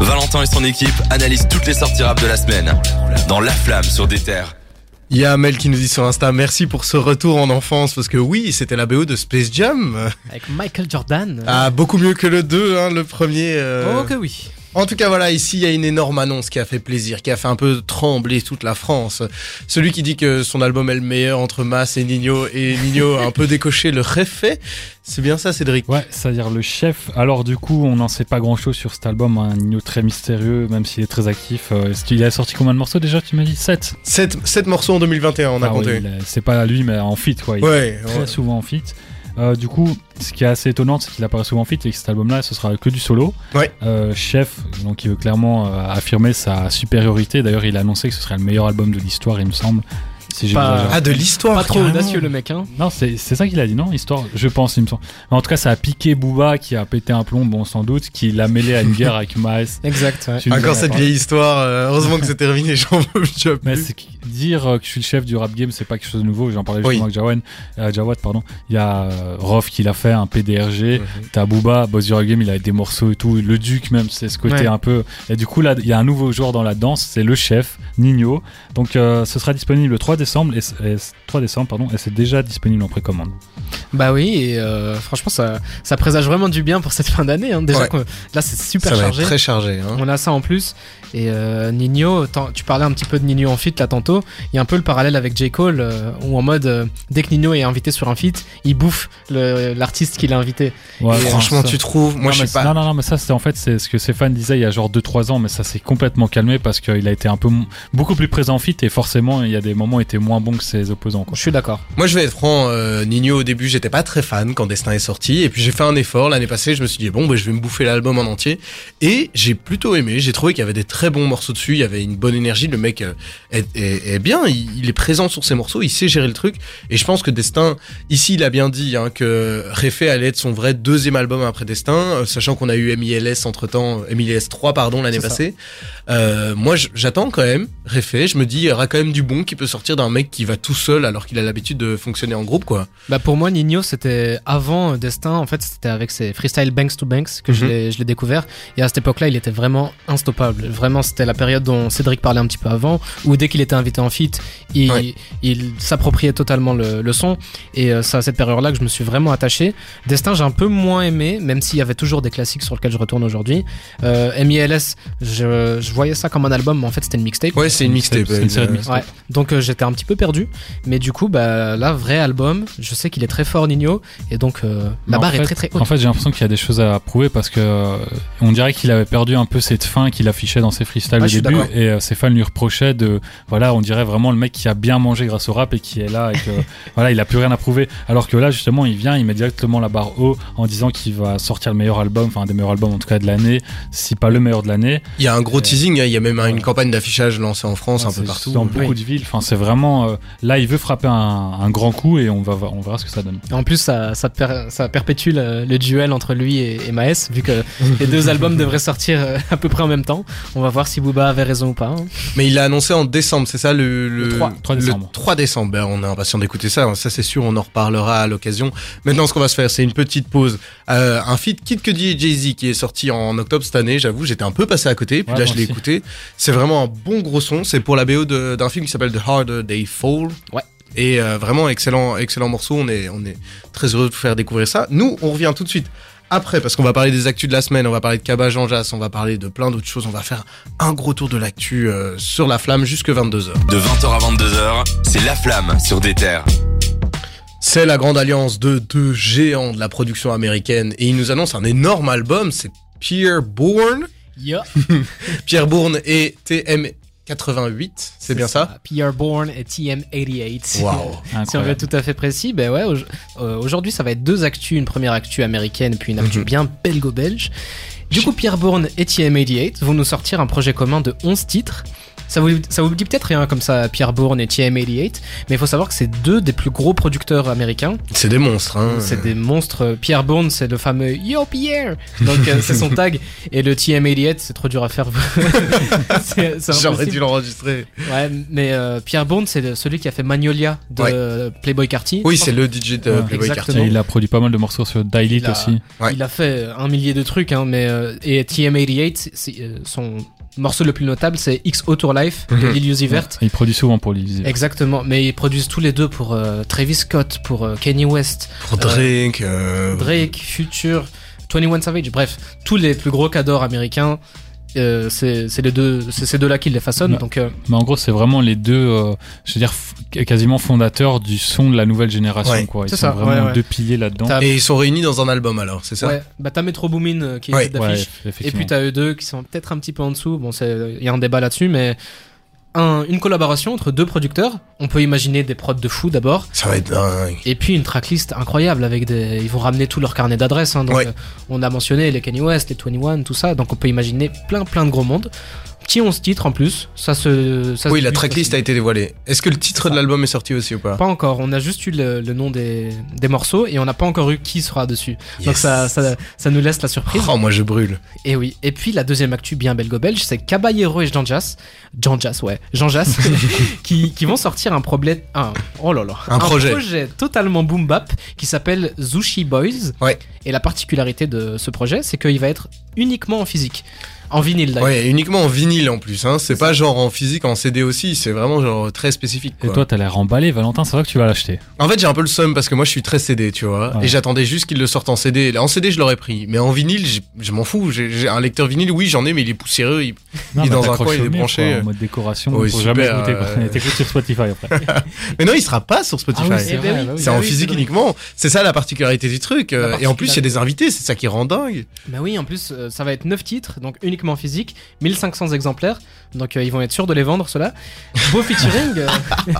Valentin et son équipe analysent toutes les sorties rap de la semaine dans La Flamme sur des terres. Il y a Amel qui nous dit sur Insta, merci pour ce retour en enfance, parce que oui, c'était la BO de Space Jam. Avec Michael Jordan. Ah, beaucoup mieux que le 2, hein, le premier. euh, Oh que oui. En tout cas, voilà, ici, il y a une énorme annonce qui a fait plaisir, qui a fait un peu trembler toute la France. Celui qui dit que son album est le meilleur entre Mas et Nino, et Nino a un peu décoché le réfait. C'est bien ça, Cédric? Ouais, c'est-à-dire le chef. Alors du coup, on n'en sait pas grand-chose sur cet album, un Nino très mystérieux, même s'il est très actif. Euh, qu'il a sorti combien de morceaux déjà Tu m'as dit? 7 Sept, sept morceaux en 2021, on a compté. C'est pas lui, mais en feat quoi. Il Ouais, très ouais. souvent en feat. Euh, du coup, ce qui est assez étonnant, c'est qu'il apparaît souvent en feat et que cet album-là, ce sera que du solo. Ouais. Euh, Chef, donc il veut clairement euh, affirmer sa supériorité. D'ailleurs, il a annoncé que ce serait le meilleur album de l'histoire, il me semble. Si Pas-. Ah, de l'histoire Pas trop carrément. audacieux le mec, hein. Non, c'est c'est ça qu'il a dit, non Histoire, je pense, il me semble. Mais en tout cas, ça a piqué Booba qui a pété un plomb, bon, sans doute, qui l'a mêlé à une guerre avec Maes. Exact, ouais. Encore as cette parlé. vieille histoire. euh, heureusement que c'est terminé, j'en veux Mais plus. que- dire euh, que je suis le chef du rap game, c'est pas quelque chose de nouveau. J'en parlais Oui. justement avec Jawad, euh, Jawad, pardon. Il y a euh, Rof qui l'a fait, un PDRG. Mhm. T'as Booba, Boss du rap game, il a des morceaux et tout. Le Duc même, c'est ce côté Ouais. un peu. Et du coup là, il y a un nouveau joueur dans la danse, c'est le chef Nino. Donc euh, ce sera disponible le 3 décembre et, c- et c- 3 décembre pardon, et c'est déjà disponible en précommande. Bah oui, et euh, franchement, ça, ça présage vraiment du bien pour cette fin d'année. Hein. Déjà, Ouais. que- là, c'est super Ça va chargé. être très chargé. Hein. On a ça en plus. Et euh, Nino, tu parlais un petit peu de Nino en feat là tantôt. Il y a un peu le parallèle avec J. Cole, euh, où en mode, euh, dès que Nino est invité sur un feat, il bouffe le- l'artiste qu'il a invité. Ouais, Et Franchement, ça- tu trouves Moi, non, je mais sais pas. Non, non, non, mais ça, c'était en fait, c'est ce que ses fans disaient il y a genre 2-3 ans, mais ça s'est complètement calmé parce qu'il a été un peu beaucoup plus présent en fit et forcément, il y a des moments où il était moins bon que ses opposants. Quoi. Je suis d'accord. Moi, je vais être franc, euh, Nino, au début, j'étais pas très fan quand Destin est sorti. Et puis, j'ai fait un effort l'année passée. Je me suis dit, bon, bah, je vais me bouffer l'album en entier. Et j'ai plutôt aimé. J'ai trouvé qu'il y avait des très bons morceaux dessus. Il y avait une bonne énergie. Le mec euh, est, est- est bien. Il, il est présent sur ses morceaux. Il sait gérer le truc. Et je pense que Destin, ici, il a bien dit hein, que Réfé allait être son vrai deuxième album après Destin. euh, sachant qu'on a eu MILS entre temps, MILS 3, pardon, l'année passée. Euh, moi, j'attends quand même Réfé. Je me dis, il y aura quand même du bon qui peut sortir d'un mec qui va tout seul alors qu'il a l'habitude de fonctionner en groupe, quoi. Bah pour moi, Nino, c'était avant Destin. En fait, c'était avec ses freestyle Banks to Banks que je Mhm. l'ai- je l'ai découvert. Et à cette époque-là, il était vraiment instoppable. Vraiment, c'était la période dont Cédric parlait un petit peu avant, où dès qu'il était invité en feat, il, Ouais. il s'appropriait totalement le, le son. Et euh, c'est à cette période-là que je me suis vraiment attaché. Destin, j'ai un peu moins aimé, même s'il y avait toujours des classiques sur lesquels je retourne aujourd'hui. Euh, MILS, je, je voyais ça comme un album, mais en fait, c'était une mixtape. Ouais, c'est une mixtape. C'est une série de euh, mixtapes. Ouais, donc euh, j'étais un petit peu perdu, mais du coup, bah là, vrai album, je sais qu'il est très fort Nino, et donc euh, la barre est très très haute. En fait, j'ai l'impression qu'il y a des choses à prouver parce que euh, on dirait qu'il avait perdu un peu cette fin qu'il affichait dans ses freestyles Ouais, au début et euh, ses fans lui reprochaient de voilà, on dirait vraiment le mec qui a bien mangé grâce au rap et qui est là et que voilà, il a plus rien à prouver alors que là justement, il vient, il met directement la barre haut en disant qu'il va sortir le meilleur album, enfin un des meilleurs albums en tout cas de l'année, si pas le meilleur de l'année. Il y a un gros teasing, hein, il y a même Ouais. une campagne d'affichage lancée en France, un peu partout. Dans beaucoup de villes, enfin c'est vraiment euh, là, il veut frapper un, un grand coup et on va voir- on verra ce que ça donne. En plus, ça, ça, per- ça perpétue le, le duel entre lui et, et Maes, vu que les deux albums devraient sortir euh, à peu près en même temps. On va voir si Booba avait raison ou pas. hein. Mais il l'a annoncé en décembre, c'est ça le, Le 3, 3 décembre. 3 décembre. Ben, on est impatient d'écouter ça. Ça, c'est sûr, on en reparlera à l'occasion. Maintenant, ce qu'on va se faire, c'est une petite pause. Euh, un feat Kid Cudi et Jay-Z qui est sorti en octobre cette année. J'avoue, j'étais un peu passé à côté. Puis Ouais, là, je l'ai écouté. C'est vraiment un bon gros son. C'est pour la BO de- d'un film qui s'appelle The Harder They Fall. Ouais. Et euh, vraiment excellent, excellent morceau. On est, on est très heureux de vous faire découvrir ça. Nous, on revient tout de suite après parce qu'on va parler des actus de la semaine. On va parler de Kaba Jean Jas. On va parler de plein d'autres choses. On va faire un gros tour de l'actu euh, sur la flamme jusque 22h. De 20h à 22h, c'est La Flamme sur des terres. C'est la grande alliance de deux géants de la production américaine et ils nous annoncent un énorme album, c'est Pierre Bourne. Pierre Bourne et TM88, c'est bien ça Pierre Bourne et TM88. Waouh Si on veut être tout à fait précis, ben ouais, euh, aujourd'hui ça va être deux actus, une première actu américaine puis une actu Mhm. bien belgo-belge. Du coup, Pierre Bourne et TM88 vont nous sortir un projet commun de 11 titres. Ça vous, ça vous dit peut-être rien comme ça, Pierre Bourne et TM88, mais il faut savoir que c'est deux des plus gros producteurs américains. C'est des monstres, hein. C'est des monstres. Pierre Bourne, c'est le fameux Yo Pierre Donc euh, c'est son tag. Et le TM88, c'est trop dur à faire. J'aurais dû l'enregistrer. Ouais, mais euh, Pierre Bourne, c'est celui qui a fait Magnolia de Ouais. euh, Playboy Carty. Oui, c'est le DJ de Ouais, Playboy. Carty. Et il a produit pas mal de morceaux sur Daily Il a- aussi. Ouais. Il a fait un millier de trucs, hein, mais euh, et TM88, c'est, euh, son morceau le plus notable, c'est XO Tour Life de Mhm. Lil Uzi Vert. Il produit souvent pour les Exactement, mais ils produisent tous les deux pour euh, Travis Scott, pour euh, Kanye West, Pour Drake. euh, Drake, Future, 21 Savage, bref, tous les plus gros cadors américains. Euh, c'est c'est les deux, c'est ces deux-là qui les façonnent. Ouais. Donc euh, Mais en gros, c'est vraiment les deux, euh, je veux dire, quasiment fondateurs du son de la nouvelle génération. Ouais, quoi. Ils sont ça, vraiment ouais, ouais. deux piliers là-dedans. Et ils sont réunis dans un album alors, c'est ça? Ouais, bah t'as Metro Boomin qui est Ouais. tête Ouais, d'affiche. Et puis t'as eux deux qui sont peut-être un petit peu en dessous. Bon, il y a un débat là-dessus, mais un- une collaboration entre deux producteurs. On peut imaginer des prods de fou d'abord, Ça va être dingue. et puis une tracklist incroyable avec des. Ils vont ramener tout leur carnet d'adresses. hein, donc Ouais. euh, on a mentionné les Kanye West, les 21, tout ça. Donc on peut imaginer plein plein de gros monde. Petit 11 titres en plus. Ça se. Ça Oui, se la tracklist a été dévoilée. Est-ce que le titre de l'album est sorti aussi ou pas Pas encore, on a juste eu le, le nom des, des morceaux et on n'a pas encore eu qui sera dessus. Donc ça, ça, ça nous laisse la surprise. Oh, moi je brûle. Et oui. Et puis la deuxième actu bien belgo-belge, c'est Caballero et Jean Jas, Jean Jas, ouais, Jean Jas, qui, qui vont sortir un problème, un, oh là là, Un projet. totalement boom bap qui s'appelle Zushi Boys. Ouais. Et la particularité de ce projet, c'est qu'il va être uniquement en physique, en vinyle d'ailleurs. Ouais, uniquement en vinyle en plus. Hein. C'est pas genre en physique, en CD aussi. C'est vraiment genre très spécifique. Et toi, t'as l'air emballé, Valentin, c'est vrai que tu vas l'acheter. En fait, j'ai un peu le seum parce que moi je suis très CD, tu vois. Ouais. Et j'attendais juste qu'ils le sortent en CD. En CD, je l'aurais pris. Mais en vinyle, je m'en fous. J'ai un lecteur vinyle, oui, j'en ai, mais il est poussiéreux. il- Non, Il est bah, dans un coin, il est branché. quoi, En mode décoration, faut super, jamais euh, T'écoutes sur Spotify après. Mais non, il sera pas sur Spotify. Ah oui, c'est bah oui. En oui, physique uniquement. C'est ça la particularité du truc. euh, et en plus, il y a des invités, c'est ça qui rend dingue. Bah oui, en plus, euh, ça va être 9 titres, donc uniquement en physique, 1500 exemplaires, donc euh, ils vont être sûrs de les vendre, ceux-là. Beau featuring. euh,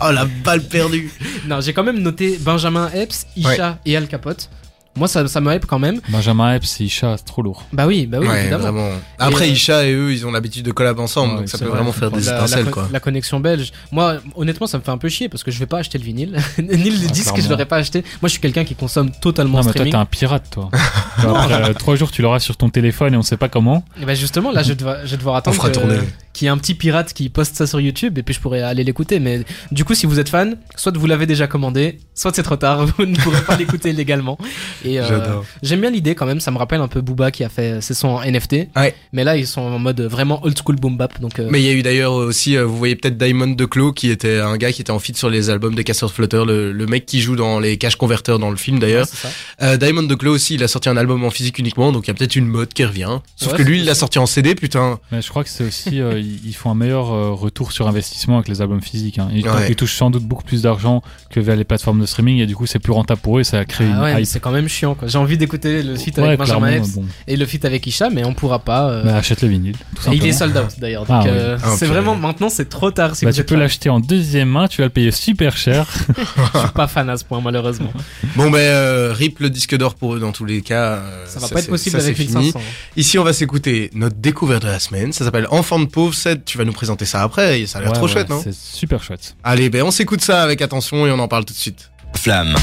Oh la balle perdue. non, j'ai quand même noté Benjamin Epps, Isha et Al Capote. Moi, ça, ça me hype quand même. Benjamin Epps et Isha, c'est trop lourd. Bah oui, bah oui, ouais, évidemment. vraiment. Après, euh, Isha et eux, ils ont l'habitude de collab ensemble, Ouais, donc ça peut vrai, vraiment je faire des la étincelles, quoi. la connexion belge. Moi, honnêtement, ça me fait un peu chier parce que je vais pas acheter le vinyle, ni le Ah, disque, je clairement. l'aurais pas acheté. Moi, je suis quelqu'un qui consomme totalement Non, mais toi, streaming. t'es un pirate, toi. Après euh, trois jours, tu l'auras sur ton téléphone et on sait pas comment. Et bah justement, là, je vais devoir, je vais devoir On attendre fera que- tourner. Qu'il y ait un petit pirate qui poste ça sur YouTube et puis je pourrais aller l'écouter. Mais du coup, si vous êtes fan, soit vous l'avez déjà commandé, soit c'est trop tard, vous ne pourrez pas l'écouter légalement. Et euh, J'adore. j'aime bien l'idée quand même. Ça me rappelle un peu Booba qui a fait ses sons en NFT. Ouais. Mais là, ils sont en mode vraiment old school boom bap. Donc euh, Mais il y a eu d'ailleurs aussi, euh, vous voyez peut-être Diamond de Clo, qui était un gars qui était en feat sur les albums des Casseurs Flutter, le, le mec qui joue dans les cash converters dans le film d'ailleurs. ouais. Euh, Diamond de Clo aussi, il a sorti un album en physique uniquement, donc il y a peut-être une mode qui revient. Sauf Ouais, que lui, il l'a sorti en CD, putain. Mais je crois que c'est aussi, euh, ils font un meilleur euh, retour sur investissement avec les albums physiques. Hein. Ils, Ouais. ils touchent sans doute beaucoup plus d'argent que via les plateformes de streaming et du coup, c'est plus rentable pour eux et ça crée Ah ouais, c'est quand même chiant. J'ai envie d'écouter le feat Ouais, avec Benjamin Epps bon. et le feat avec Isha, mais on pourra pas. euh, Bah, achète le vinyle, tout et simplement. il est sold out d'ailleurs. Ah oui. euh, Ah, c'est vraiment maintenant, c'est trop tard. Si Bah, vous tu peux l'acheter en deuxième main, tu vas le payer super cher. Je suis pas fan à ce point malheureusement. Bon, ben, euh, rip le disque d'or pour eux dans tous les cas. Ça va pas être possible ça, avec c'est fini. 1500. Ici, on va s'écouter notre découverte de la semaine. Ça s'appelle Enfant de pauvre 7. Tu vas nous présenter ça après. et Ça a l'air Ouais, trop ouais, chouette, non C'est super chouette. Allez, ben, on s'écoute ça avec attention et on en parle tout de suite. Flamme.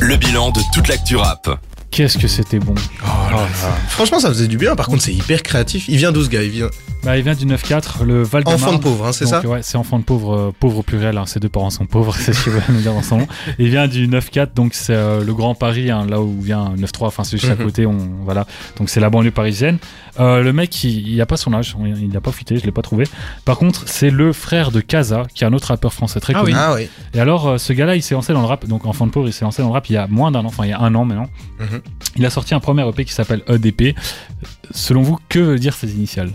Le bilan de toute l'actu rap. Qu'est-ce que c'était bon. Oh là là. Franchement, ça faisait du bien. Par contre, c'est hyper créatif. Il vient d'où ce gars? Il vient Bah, il vient du 9-4, le Val de enfant de pauvre, hein, c'est ça? Ouais, c'est enfant de pauvre, euh, pauvre au pluriel. Hein, ses deux parents sont pauvres, c'est ce qu'il veut nous dire dans son nom. Il vient du 9-4, donc c'est euh, le Grand Paris, hein, là où vient 9-3, enfin c'est juste à Mhm. côté. On, voilà, donc c'est la banlieue parisienne. Euh, le mec, il, il a pas son âge, il n'a pas fuité, je l'ai pas trouvé. Par contre, c'est le frère de Kaza, qui est un autre rappeur français très Ah connu. Ah oui. Et alors, euh, ce gars-là, il s'est lancé dans le rap, donc enfant de pauvre, il s'est lancé dans le rap il y a moins d'un an, enfin il y a un an maintenant. Mhm. Il a sorti un premier EP qui s'appelle EDP. Selon vous, que veut dire ces initiales?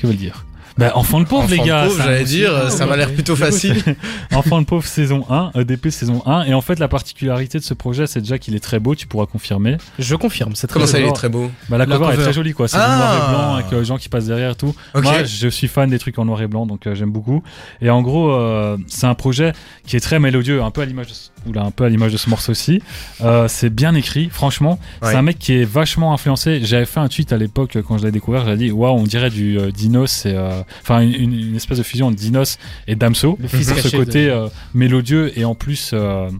Que veut le dire? Bah, enfant de pauvre, Enfant les de gars pauvre, ça j'allais me dire, ça m'a l'air plutôt facile. Enfant de pauvre saison 1, EDP saison 1. Et en fait, la particularité de ce projet, c'est déjà qu'il est très beau, tu pourras confirmer. Je confirme, c'est très Comment ça, il est très beau? Bah, la, La cover, est très jolie, quoi. C'est Ah. du noir et blanc avec euh, les gens qui passent derrière et tout. Ok. Moi, je suis fan des trucs en noir et blanc, donc euh, j'aime beaucoup. Et en gros, euh, c'est un projet qui est très mélodieux, un peu à l'image de oula, un peu à l'image de ce morceau-ci. Euh, c'est bien écrit, franchement. Ouais. C'est un mec qui est vachement influencé. J'avais fait un tweet à l'époque euh, quand je l'ai découvert, j'avais dit, waouh, on dirait du euh, Dinos et, euh, enfin une, une espèce de fusion entre Dinos et Damso. Le fils ce côté de- euh, mélodieux et en plus euh,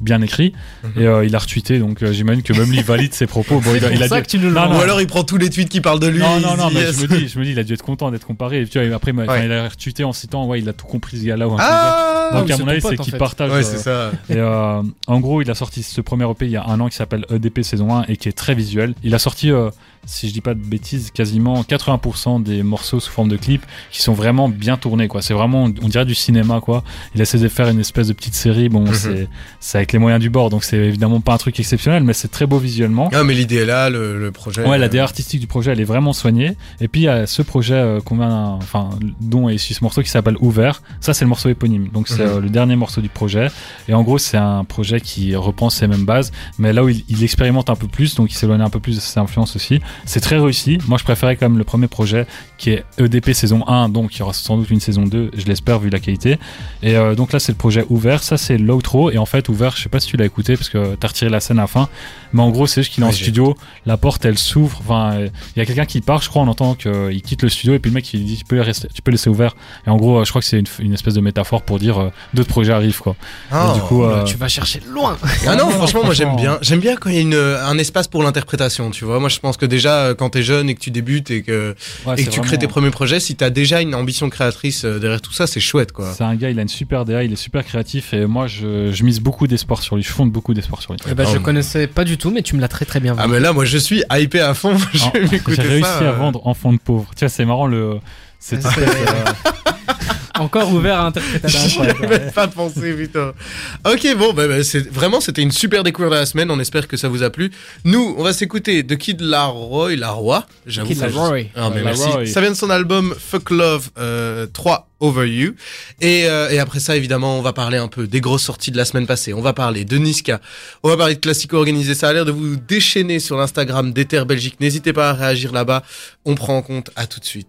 bien écrit. Mhm. Et euh, il a retweeté, donc euh, j'imagine que même lui valide ses propos. Bon, il, a- C'est il a ça dit- que tu nous Non, non. Ou alors il prend tous les tweets qui parlent de lui. non, non, non, mais yes. je me dis, je me dis, il a dû être content d'être comparé. Et tu vois, après, Ouais. il a retweeté en citant, ouais, il a tout compris ce gars-là. Ah Donc à mon avis, c'est qu'il partage. Ouais, euh, c'est ça. Et euh, en gros, il a sorti ce premier EP il y a un an qui s'appelle EDP saison 1 et qui est très visuel. Il a sorti, euh, si je dis pas de bêtises, quasiment 80% des morceaux sous forme de clips qui sont vraiment bien tournés. quoi. C'est vraiment, on dirait du cinéma. quoi. Il essaie de faire une espèce de petite série. Bon, Mhm. c'est c'est avec les moyens du bord, donc c'est évidemment pas un truc exceptionnel, mais c'est très beau visuellement. Ah, mais l'idée est là, le, le projet. Ouais, la euh, DA artistique du projet, elle est vraiment soignée. Et puis, il y a ce projet euh, qu'on vient, enfin, dont est issu ce morceau qui s'appelle Ouvert. Ça, c'est le morceau éponyme. Donc, c'est Mhm. euh, le dernier morceau du projet. Et en gros, c'est un projet qui reprend ces mêmes bases, mais là où il, il expérimente un peu plus, donc il s'éloigne un peu plus de ses influences aussi. C'est très réussi. Moi, je préférais quand même le premier projet qui est EDP saison 1, donc il y aura sans doute une saison 2, je l'espère, vu la qualité. Et euh, donc là, c'est le projet Ouvert. Ça, c'est l'outro. Et en fait, Ouvert, je sais pas si tu l'as écouté parce que t'as retiré la scène à la fin. Mais en gros, c'est juste qu'il est en studio, la porte elle s'ouvre, enfin euh, il y a quelqu'un qui part, je crois, on entend qu'il quitte le studio et puis le mec il dit tu peux, rester, tu peux laisser ouvert. Et en gros, euh, je crois que c'est une, une espèce de métaphore pour dire euh, d'autres projets arrivent quoi. Ah, Et du coup, euh, Tu vas chercher loin. Ah non, franchement, moi j'aime bien. J'aime bien quand il y a une, un espace pour l'interprétation, tu vois. Moi, je pense que déjà, quand t'es jeune et que tu débutes et que, ouais, et c'est que tu crées tes premiers projets, si t'as déjà une ambition créatrice euh, derrière tout ça, c'est chouette, quoi. C'est un gars, il a une super DA, il est super créatif et moi je, je mise beaucoup d'espoir sur lui, je fonde beaucoup d'espoir sur lui. Eh ben, je connaissais pas du tout, mais tu me l'as très très bien Ah, vendu. mais là, moi, je suis hypé à fond. je Ah, vais J'ai réussi ça. à euh. vendre Enfant de pauvre. Tu vois, c'est marrant le. C'est- Encore ouvert à interprétation. J'y avais même pas pensé, putain. Ok, bon, bah, bah, c'est vraiment, c'était une super découverte de la semaine. On espère que ça vous a plu. Nous, on va s'écouter de Kid Laroi, Laroi. J'avoue. Kid Laroi. Ah, mais merci. Laroi. Ça vient de son album Fuck Love euh, 3 Over You. Et, euh, et après ça, évidemment, on va parler un peu des grosses sorties de la semaine passée. On va parler de Niska. On va parler de Classico organisé. Ça a l'air de vous déchaîner sur l'Instagram d'Ether Belgique. N'hésitez pas à réagir là-bas. On prend en compte. À tout de suite.